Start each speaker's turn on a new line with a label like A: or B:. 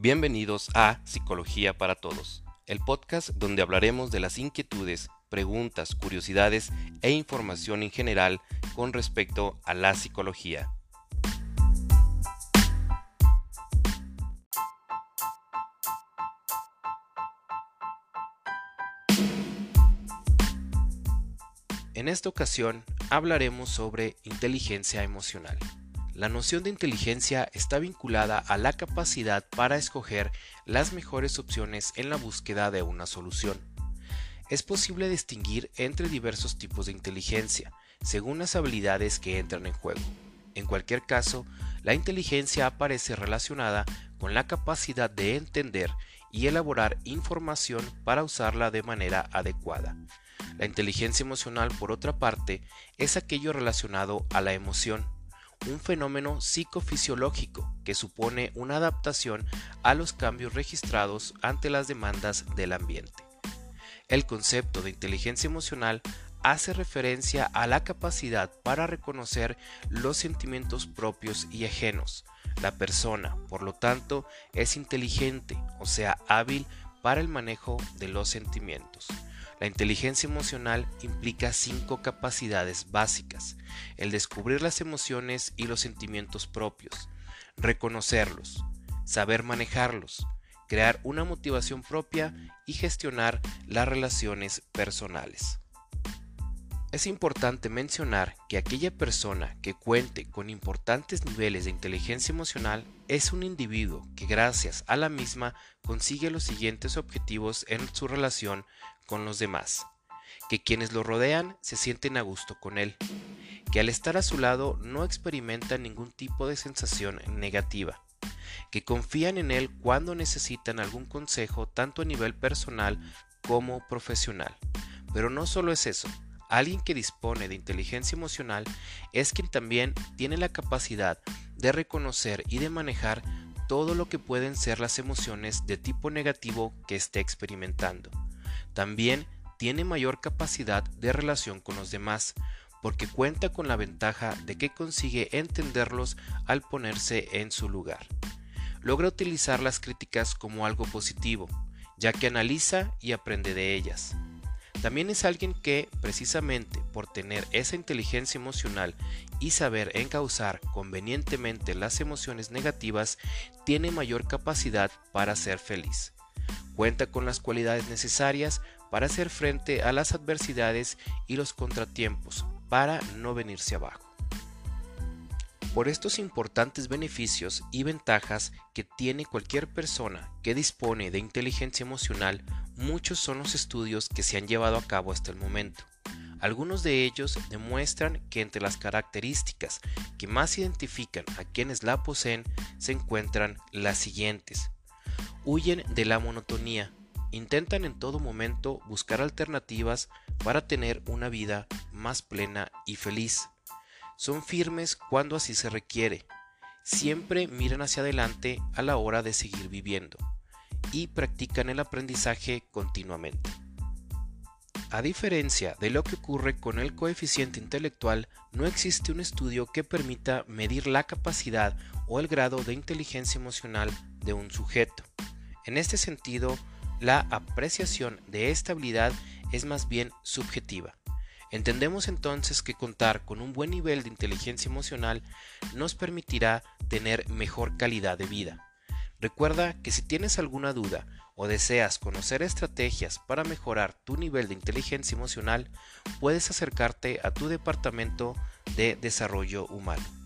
A: Bienvenidos a Psicología para Todos, el podcast donde hablaremos de las inquietudes, preguntas, curiosidades e información en general con respecto a la psicología. En esta ocasión hablaremos sobre inteligencia emocional. La noción de inteligencia está vinculada a la capacidad para escoger las mejores opciones en la búsqueda de una solución. Es posible distinguir entre diversos tipos de inteligencia, según las habilidades que entran en juego. En cualquier caso, la inteligencia aparece relacionada con la capacidad de entender y elaborar información para usarla de manera adecuada. La inteligencia emocional, por otra parte, es aquello relacionado a la emoción un fenómeno psicofisiológico que supone una adaptación a los cambios registrados ante las demandas del ambiente. El concepto de inteligencia emocional hace referencia a la capacidad para reconocer los sentimientos propios y ajenos. La persona, por lo tanto, es inteligente, o sea, hábil para el manejo de los sentimientos. La inteligencia emocional implica cinco capacidades básicas. El descubrir las emociones y los sentimientos propios, reconocerlos, saber manejarlos, crear una motivación propia y gestionar las relaciones personales. Es importante mencionar que aquella persona que cuente con importantes niveles de inteligencia emocional es un individuo que gracias a la misma consigue los siguientes objetivos en su relación con los demás, que quienes lo rodean se sienten a gusto con él, que al estar a su lado no experimentan ningún tipo de sensación negativa, que confían en él cuando necesitan algún consejo tanto a nivel personal como profesional. Pero no solo es eso, alguien que dispone de inteligencia emocional es quien también tiene la capacidad de reconocer y de manejar todo lo que pueden ser las emociones de tipo negativo que esté experimentando también tiene mayor capacidad de relación con los demás, porque cuenta con la ventaja de que consigue entenderlos al ponerse en su lugar. Logra utilizar las críticas como algo positivo, ya que analiza y aprende de ellas. También es alguien que, precisamente por tener esa inteligencia emocional y saber encauzar convenientemente las emociones negativas, tiene mayor capacidad para ser feliz. Cuenta con las cualidades necesarias para hacer frente a las adversidades y los contratiempos, para no venirse abajo. Por estos importantes beneficios y ventajas que tiene cualquier persona que dispone de inteligencia emocional, muchos son los estudios que se han llevado a cabo hasta el momento. Algunos de ellos demuestran que entre las características que más identifican a quienes la poseen se encuentran las siguientes. Huyen de la monotonía. Intentan en todo momento buscar alternativas para tener una vida más plena y feliz. Son firmes cuando así se requiere. Siempre miran hacia adelante a la hora de seguir viviendo y practican el aprendizaje continuamente. A diferencia de lo que ocurre con el coeficiente intelectual, no existe un estudio que permita medir la capacidad o el grado de inteligencia emocional de un sujeto. En este sentido, la apreciación de esta habilidad es más bien subjetiva. Entendemos entonces que contar con un buen nivel de inteligencia emocional nos permitirá tener mejor calidad de vida. Recuerda que si tienes alguna duda o deseas conocer estrategias para mejorar tu nivel de inteligencia emocional, puedes acercarte a tu departamento de desarrollo humano.